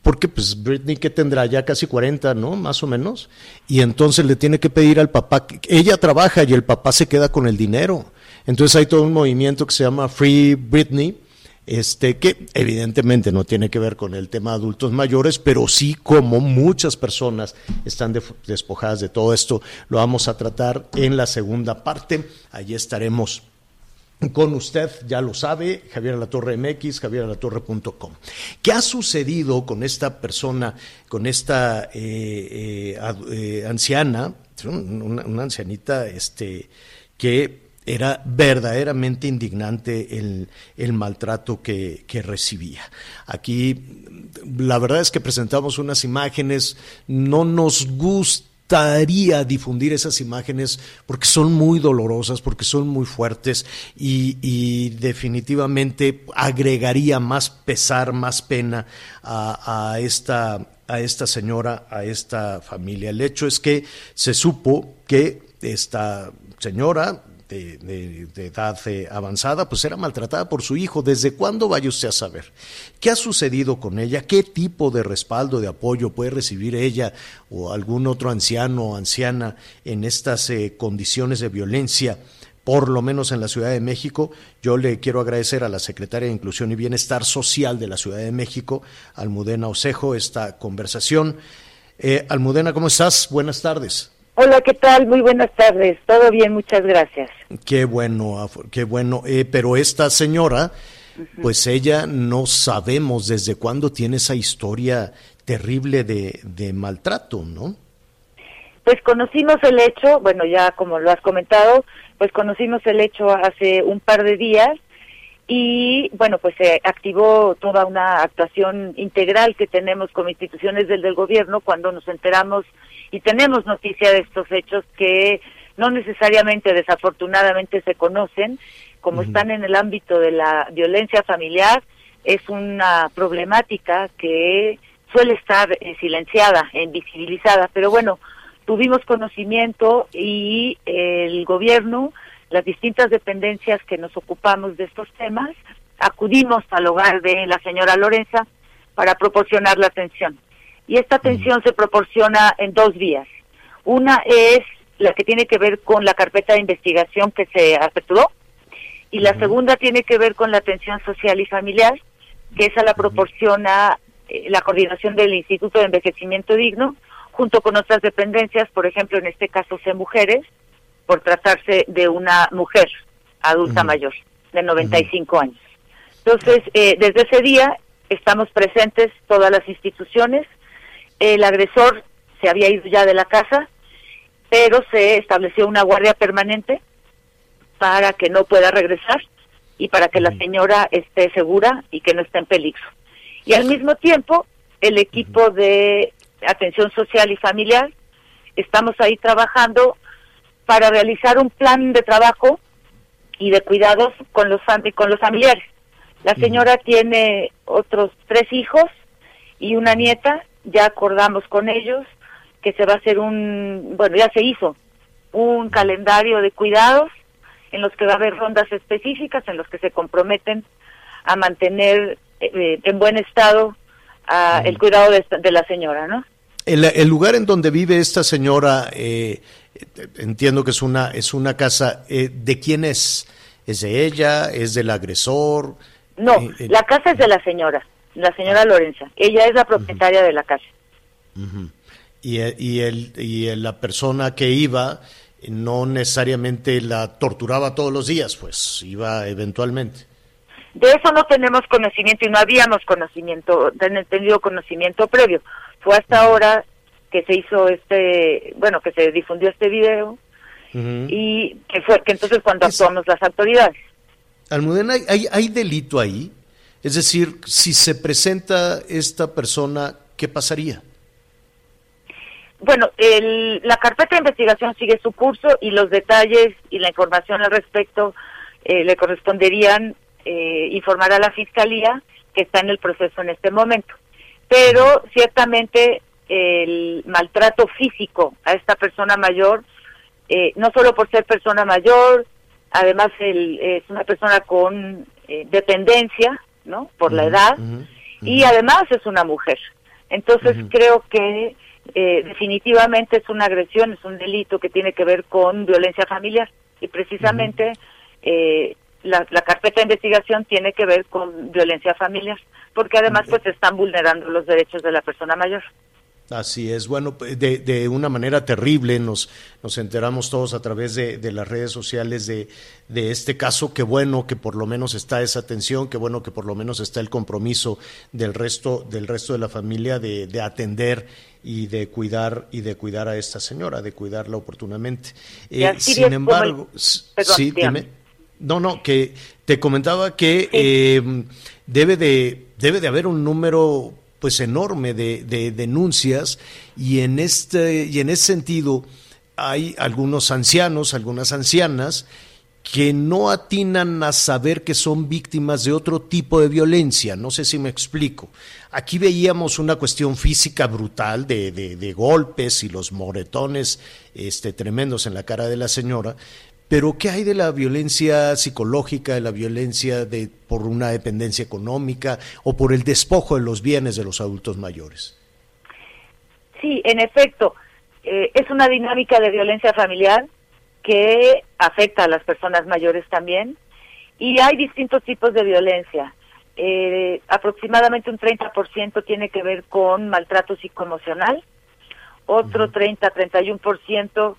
porque pues Britney que tendrá ya casi 40, ¿no? Más o menos. Y entonces le tiene que pedir al papá, ella trabaja y el papá se queda con el dinero. Entonces hay todo un movimiento que se llama Free Britney, este que evidentemente no tiene que ver con el tema de adultos mayores, pero sí como muchas personas están despojadas de todo esto, lo vamos a tratar en la segunda parte. Allí estaremos con usted, ya lo sabe, Javier Alatorre MX, javieralatorre.com. ¿Qué ha sucedido con esta persona, con esta eh, eh, eh, anciana, una, ancianita este, que era verdaderamente indignante el, maltrato que, que, recibía. Aquí la verdad es que presentamos unas imágenes, no nos gusta gustaría difundir esas imágenes porque son muy dolorosas, porque son muy fuertes y, definitivamente agregaría más pesar, más pena a, esta, a esta señora, a esta familia. El hecho es que se supo que esta señora de, edad eh, avanzada, pues era maltratada por su hijo. ¿Desde cuándo vaya usted a saber? ¿Qué ha sucedido con ella? ¿Qué tipo de respaldo, de apoyo puede recibir ella o algún otro anciano o anciana en estas eh, condiciones de violencia? por lo menos en la Ciudad de México. Yo le quiero agradecer a la secretaria de Inclusión y Bienestar Social de la Ciudad de México, Almudena Osejo, esta conversación. Eh, Almudena, ¿cómo estás? Buenas tardes. Hola, ¿qué tal? Muy buenas tardes. Todo bien, muchas gracias. Qué bueno, qué bueno. Eh, pero esta señora, pues ella no sabemos desde cuándo tiene esa historia terrible de, de maltrato, ¿no? Pues conocimos el hecho, bueno, ya como lo has comentado, pues conocimos el hecho hace un par de días y bueno, pues se activó toda una actuación integral que tenemos como instituciones del, del gobierno cuando nos enteramos y tenemos noticia de estos hechos que no necesariamente desafortunadamente se conocen, como están en el ámbito de la violencia familiar, es una problemática que suele estar eh, silenciada, invisibilizada, pero bueno, tuvimos conocimiento y el gobierno, las distintas dependencias que nos ocupamos de estos temas, acudimos al hogar de la señora Lorenza para proporcionar la atención. Y esta atención se proporciona en dos vías. Una es la que tiene que ver con la carpeta de investigación que se aperturó y la segunda tiene que ver con la atención social y familiar, que esa la proporciona eh, la coordinación del Instituto de Envejecimiento Digno junto con otras dependencias, por ejemplo, en este caso C Mujeres, por tratarse de una mujer adulta mayor de 95 años. Entonces, eh, desde ese día estamos presentes todas las instituciones. El agresor se había ido ya de la casa, pero se estableció una guardia permanente para que no pueda regresar y para que la señora esté segura y que no esté en peligro. Y al mismo tiempo, el equipo de atención social y familiar, estamos ahí trabajando para realizar un plan de trabajo y de cuidados con los con los familiares. La señora tiene otros tres hijos y una nieta, ya acordamos con ellos que se va a hacer un, bueno, ya se hizo un calendario de cuidados en los que va a haber rondas específicas en los que se comprometen a mantener eh, en buen estado el cuidado de, de la señora, ¿no? El, lugar en donde vive esta señora, eh, entiendo que es una, es una casa, eh, ¿de quién es? ¿Es de ella? ¿Es del agresor? No, eh, la casa es de la señora, la señora ah. Lorenza. Ella es la propietaria de la casa. y, y, el, y la persona que iba no necesariamente la torturaba todos los días, pues iba eventualmente. De eso no tenemos conocimiento y no habíamos conocimiento, tenido conocimiento previo. Fue hasta ahora que se hizo este, bueno, que se difundió este video y que fue que entonces cuando actuamos las autoridades. Almudena, ¿hay, ¿hay delito ahí? Es decir, si se presenta esta persona, ¿qué pasaría? Bueno, el, la carpeta de investigación sigue su curso y los detalles y la información al respecto eh, le corresponderían eh, informar a la Fiscalía que está en el proceso en este momento. Pero ciertamente el maltrato físico a esta persona mayor, eh, no solo por ser persona mayor, además él es una persona con eh, dependencia, ¿no? Por la edad, y además es una mujer. Entonces creo que definitivamente es una agresión, es un delito que tiene que ver con violencia familiar y precisamente la, carpeta de investigación tiene que ver con violencia familiar, porque además pues están vulnerando los derechos de la persona mayor. Así es, bueno, de, de una manera terrible nos, nos enteramos todos a través de, de las redes sociales de, de, este caso, qué bueno que por lo menos está esa atención, qué bueno que por lo menos está el compromiso del resto, del resto de la familia de, de atender y de cuidar y de cuidar a esta señora, de cuidarla oportunamente. Eh, sin embargo, sí, dime. No, no, que te comentaba que em, debe, de, debe de haber un número pues enorme de, de, denuncias y en este y en ese sentido hay algunos ancianos, algunas ancianas que no atinan a saber que son víctimas de otro tipo de violencia. No sé si me explico. Aquí veíamos una cuestión física brutal de, de, de golpes y los moretones este, tremendos en la cara de la señora, pero ¿qué hay de la violencia psicológica, de la violencia de, por una dependencia económica o por el despojo de los bienes de los adultos mayores? Sí, en efecto, eh, es una dinámica de violencia familiar que afecta a las personas mayores también y hay distintos tipos de violencia. Eh, aproximadamente un 30% tiene que ver con maltrato psicoemocional, otro 30-31%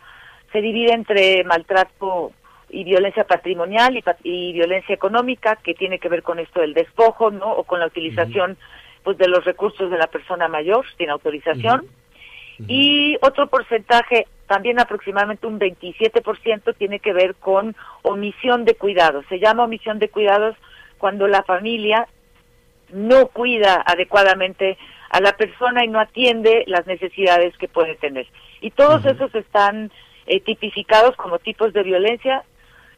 se divide entre maltrato y violencia patrimonial y, violencia económica, que tiene que ver con esto del despojo, ¿no? O con la utilización pues de los recursos de la persona mayor sin autorización. Y otro porcentaje, también aproximadamente un 27%, tiene que ver con omisión de cuidados. Se llama omisión de cuidados cuando la familia no cuida adecuadamente a la persona y no atiende las necesidades que puede tener. Y todos esos están eh, tipificados como tipos de violencia,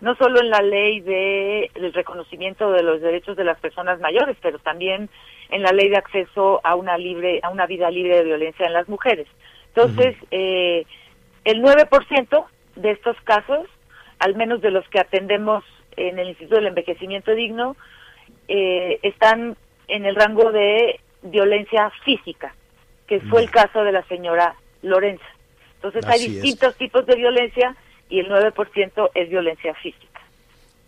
no solo en la ley de, del reconocimiento de los derechos de las personas mayores, pero también en la ley de acceso a una libre, a una vida libre de violencia en las mujeres. Entonces, eh, el 9% de estos casos, al menos de los que atendemos en el Instituto del Envejecimiento Digno, eh, están en el rango de violencia física, que fue el caso de la señora Lorenza. Entonces hay es. distintos tipos de violencia y el 9% es violencia física.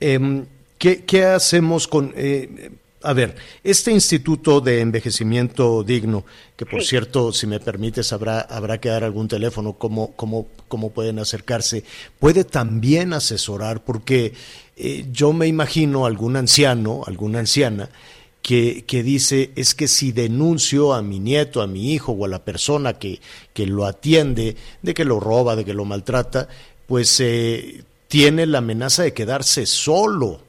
Em, ¿qué, qué hacemos con... eh, a ver, este Instituto de Envejecimiento Digno, que por cierto, si me permites, habrá, habrá que dar algún teléfono, cómo, cómo, cómo pueden acercarse, puede también asesorar, porque eh, yo me imagino algún anciano, alguna anciana, que, dice, es que si denuncio a mi nieto, a mi hijo o a la persona que, que lo atiende, de que lo roba, de que lo maltrata, pues eh, tiene la amenaza de quedarse solo.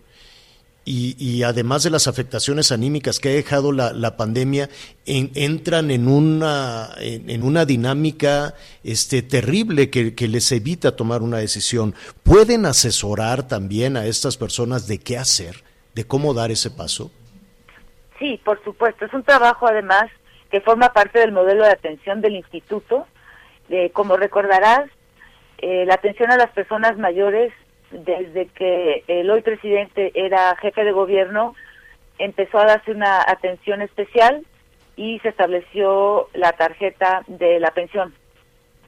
Y, además de las afectaciones anímicas que ha dejado la, la pandemia, en- entran en una, en una dinámica este, terrible que, que les evita tomar una decisión. ¿Pueden asesorar también a estas personas de qué hacer, de cómo dar ese paso? Sí, por supuesto. Es un trabajo, además, que forma parte del modelo de atención del instituto. Eh, como recordarás, eh, la atención a las personas mayores, desde que el hoy presidente era jefe de gobierno, empezó a darse una atención especial y se estableció la tarjeta de la pensión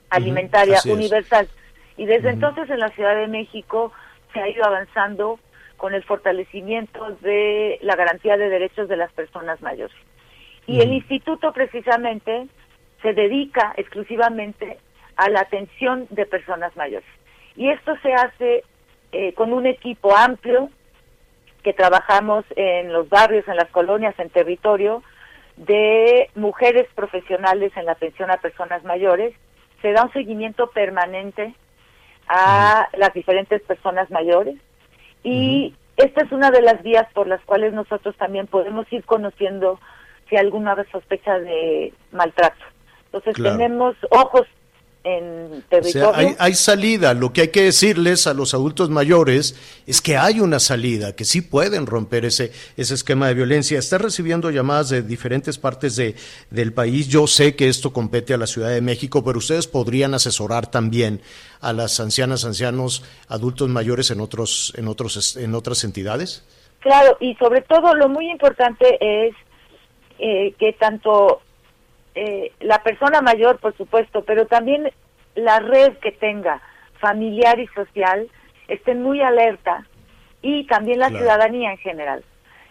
alimentaria universal. Y desde entonces en la Ciudad de México se ha ido avanzando con el fortalecimiento de la garantía de derechos de las personas mayores. Y el instituto precisamente se dedica exclusivamente a la atención de personas mayores. Y esto se hace eh, con un equipo amplio que trabajamos en los barrios, en las colonias, en territorio, de mujeres profesionales en la atención a personas mayores. Se da un seguimiento permanente a las diferentes personas mayores y esta es una de las vías por las cuales nosotros también podemos ir conociendo si alguna vez sospecha de maltrato. Entonces Claro. tenemos ojos en O sea, territorio. hay, hay salida. Lo que hay que decirles a los adultos mayores es que hay una salida, que sí pueden romper ese, ese esquema de violencia. Está recibiendo llamadas de diferentes partes de, del país. Yo sé que esto compete a la Ciudad de México, pero ustedes podrían asesorar también a las ancianas, ancianos, adultos mayores en otros, en otros, en otras entidades. Claro, y sobre todo lo muy importante es eh, que tanto eh, la persona mayor, por supuesto, pero también la red que tenga familiar y social estén muy alerta y también la Claro. ciudadanía en general.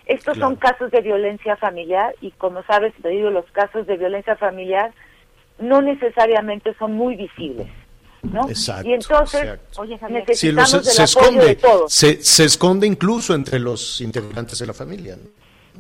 Estos son casos de violencia familiar y como sabes, te digo, los casos de violencia familiar no necesariamente son muy visibles, ¿no? Exacto, y entonces exacto. oye, necesitamos lo- se, del se apoyo de esconde, todos. se, se esconde incluso entre los integrantes de la familia. ¿no?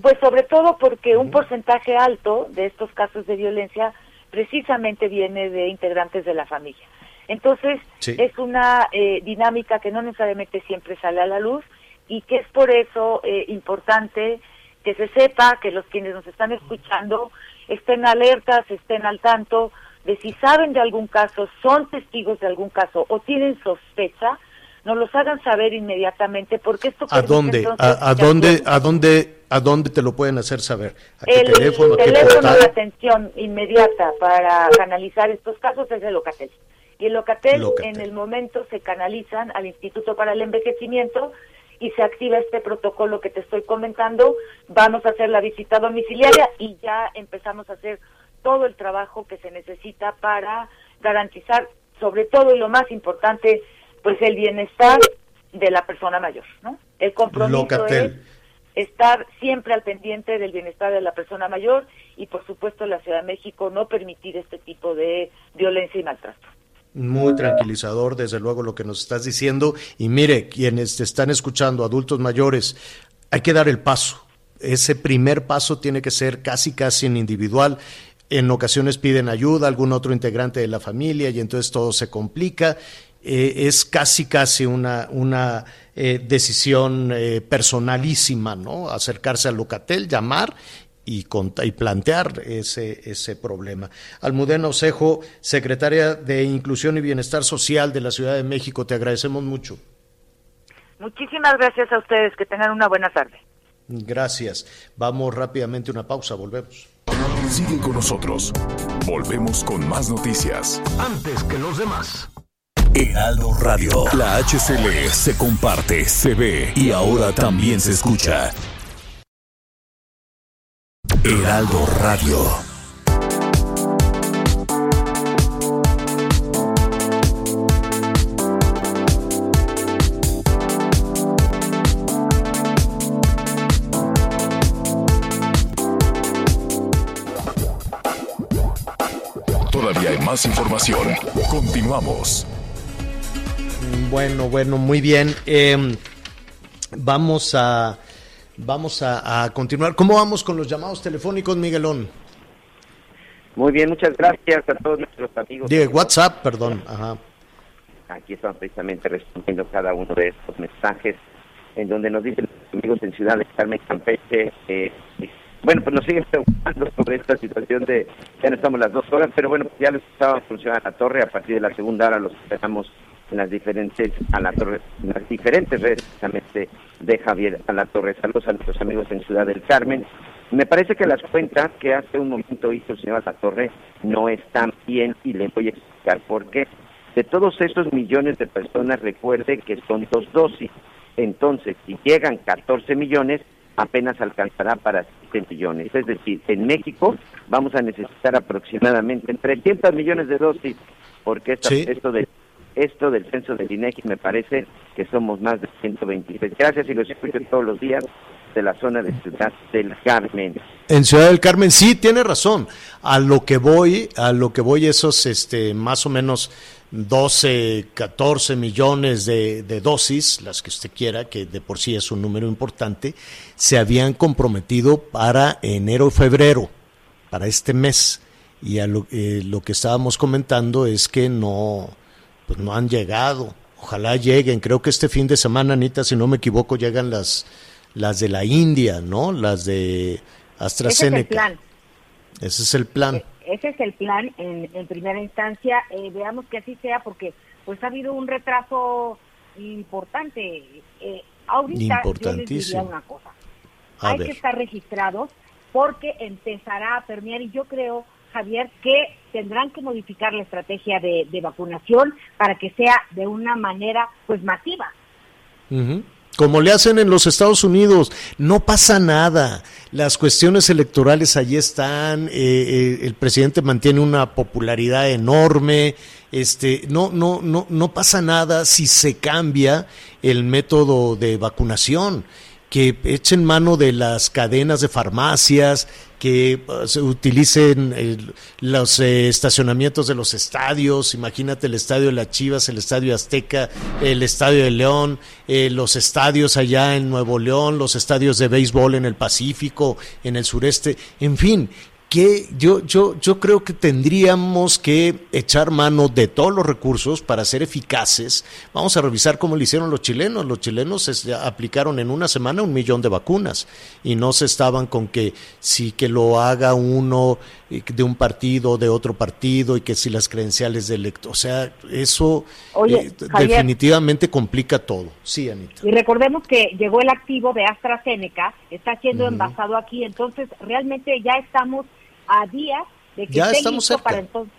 Pues sobre todo porque un porcentaje alto de estos casos de violencia precisamente viene de integrantes de la familia. Entonces, Sí. es una eh, dinámica que no necesariamente siempre sale a la luz y que es por eso eh, importante que se sepa que los quienes nos están escuchando estén alertas, estén al tanto de si saben de algún caso, son testigos de algún caso o tienen sospecha, nos los hagan saber inmediatamente porque esto ¿A dónde? entonces ¿A, a dónde? ¿A dónde? ¿A dónde te lo pueden hacer saber? ¿A qué El teléfono? De atención inmediata para canalizar estos casos es el Locatel. Y el Locatel, Locatel. en el momento se canalizan al Instituto para el Envejecimiento y se activa este protocolo que te estoy comentando. Vamos a hacer la visita domiciliaria y ya empezamos a hacer todo el trabajo que se necesita para garantizar, sobre todo y lo más importante, pues el bienestar de la persona mayor, ¿no? El compromiso Locatel. es estar siempre al pendiente del bienestar de la persona mayor y por supuesto la Ciudad de México no permitir este tipo de violencia y maltrato. Muy tranquilizador, desde luego, lo que nos estás diciendo. Y mire, quienes te están escuchando, adultos mayores, hay que dar el paso. ese primer paso tiene que ser casi, casi en individual. En ocasiones piden ayuda, algún otro integrante de la familia y entonces todo se complica. Eh, es casi, casi una, una eh, decisión eh, personalísima, ¿no? Acercarse al locatel, llamar y, y plantear ese, ese problema. Almudena Osejo, secretaria de Inclusión y Bienestar Social de la Ciudad de México, te agradecemos mucho. Muchísimas gracias a ustedes, que tengan una buena tarde. Gracias. Vamos rápidamente a una pausa, volvemos. Sigue con nosotros. Volvemos con más noticias. Antes que los demás. Heraldo Radio. La HCL se comparte, se ve y ahora también se escucha. Heraldo Radio. Todavía hay más información. Continuamos. Bueno, bueno, muy bien. Eh, vamos a vamos a, a, continuar. ¿Cómo vamos con los llamados telefónicos, Miguelón? Muy bien, muchas gracias a todos nuestros amigos. De WhatsApp, perdón. Ajá. Aquí estamos precisamente respondiendo cada uno de estos mensajes en donde nos dicen los amigos en Ciudad de Carmen Campeche. Eh, bueno, pues nos siguen preguntando sobre esta situación de, ya no estamos las dos horas, pero bueno, ya les estaba funcionando la torre, a partir de la segunda hora los esperamos las diferentes a la torre, en las diferentes redes precisamente de Javier a la torre. Saludos a nuestros amigos en Ciudad del Carmen. Me parece que las cuentas que hace un momento hizo el señor a la torre no están bien y le voy a explicar por qué. De todos esos millones de personas, recuerde que son dos dosis. Entonces, si llegan 14 millones, apenas alcanzará para 7 millones. Es decir, en México vamos a necesitar aproximadamente 300 millones de dosis, porque esta, sí. esto de esto del censo del INEGI me parece que somos más de 126. Gracias y los escucho todos los días de la zona de Ciudad del Carmen. En Ciudad del Carmen sí tiene razón. A lo que voy, a lo que voy esos este más o menos 12, 14 millones de, dosis, las que usted quiera, que de por sí es un número importante, se habían comprometido para enero y febrero, para este mes. Y a lo, eh, lo que estábamos comentando es que no, pues no han llegado. Ojalá lleguen. Creo que este fin de semana, Anita, si no me equivoco, llegan las, las de la India, ¿no? Las de AstraZeneca. Ese es el plan. Ese es el plan. Ese es el plan en, en primera instancia. Eh, veamos que así sea porque pues ha habido un retraso importante. Eh, ahorita yo les diría una cosa. A Hay ver. que estar registrados porque empezará a permear y yo creo Javier, que tendrán que modificar la estrategia de, vacunación para que sea de una manera pues masiva. Como le hacen en los Estados Unidos, no pasa nada. Las cuestiones electorales allí están, eh, eh, el presidente mantiene una popularidad enorme, este, no, no, no, no pasa nada si se cambia el método de vacunación que echen mano de las cadenas de farmacias, que uh, se utilicen eh, los eh, estacionamientos de los estadios, imagínate el estadio de las Chivas, el estadio Azteca, el estadio de León, eh, los estadios allá en Nuevo León, los estadios de béisbol en el Pacífico, en el sureste, en fin, que yo, yo, yo creo que tendríamos que echar mano de todos los recursos para ser eficaces. Vamos a revisar cómo lo hicieron los chilenos. Los chilenos se aplicaron en una semana un millón de vacunas y no se estaban con que si que lo haga uno de un partido, de otro partido y que si las credenciales de electo. O sea, eso Oye, eh, Javier, definitivamente complica todo. Sí, Anita. Y recordemos que llegó el activo de AstraZeneca, está siendo uh -huh. envasado aquí, entonces realmente ya estamos a días de que ya estamos listo cerca. para entonces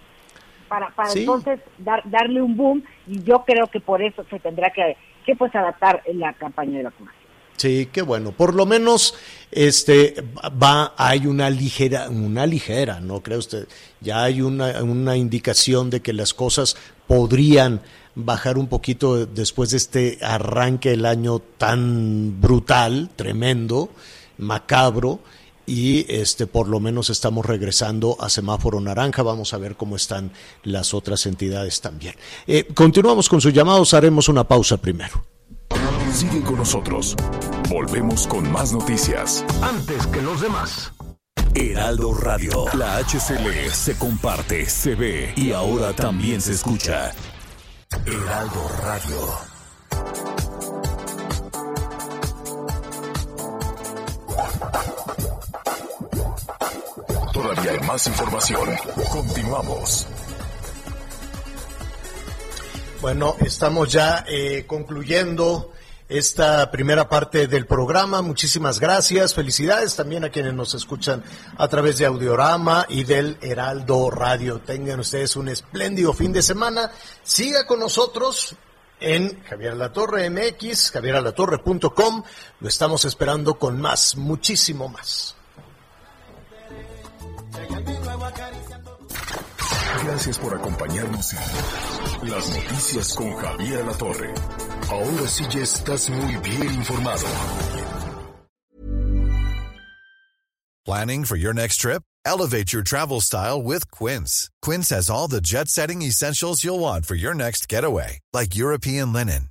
para, para Sí. entonces dar, darle un boom y yo creo que por eso se tendrá que, que pues adaptar la campaña de vacunación. Sí, qué bueno. Por lo menos este va hay una ligera una ligera, ¿no cree usted? Ya hay una una indicación de que las cosas podrían bajar un poquito después de este arranque del año tan brutal, tremendo, macabro y este por lo menos estamos regresando a semáforo naranja. Vamos a ver cómo están las otras entidades también. Eh, continuamos con sus llamados, haremos una pausa primero. Sigue con nosotros. Volvemos con más noticias. Antes que los demás. Heraldo Radio. La HCL se comparte, se ve y ahora también se escucha. Heraldo Radio. Más información. Continuamos. Bueno, estamos ya eh, concluyendo esta primera parte del programa. Muchísimas gracias. Felicidades también a quienes nos escuchan a través de Audiorama y del Heraldo Radio. Tengan ustedes un espléndido fin de semana. Siga con nosotros en Javier Alatorre MX, javieralatorre.com. Lo estamos esperando con más, muchísimo más. Gracias por acompañarnos en Las Noticias con Javier La Torre. Ahora sí ya estás muy bien informado. Planning for your next trip? Elevate your travel style with Quince. Quince has all the jet setting essentials you'll want for your next getaway, like European linen,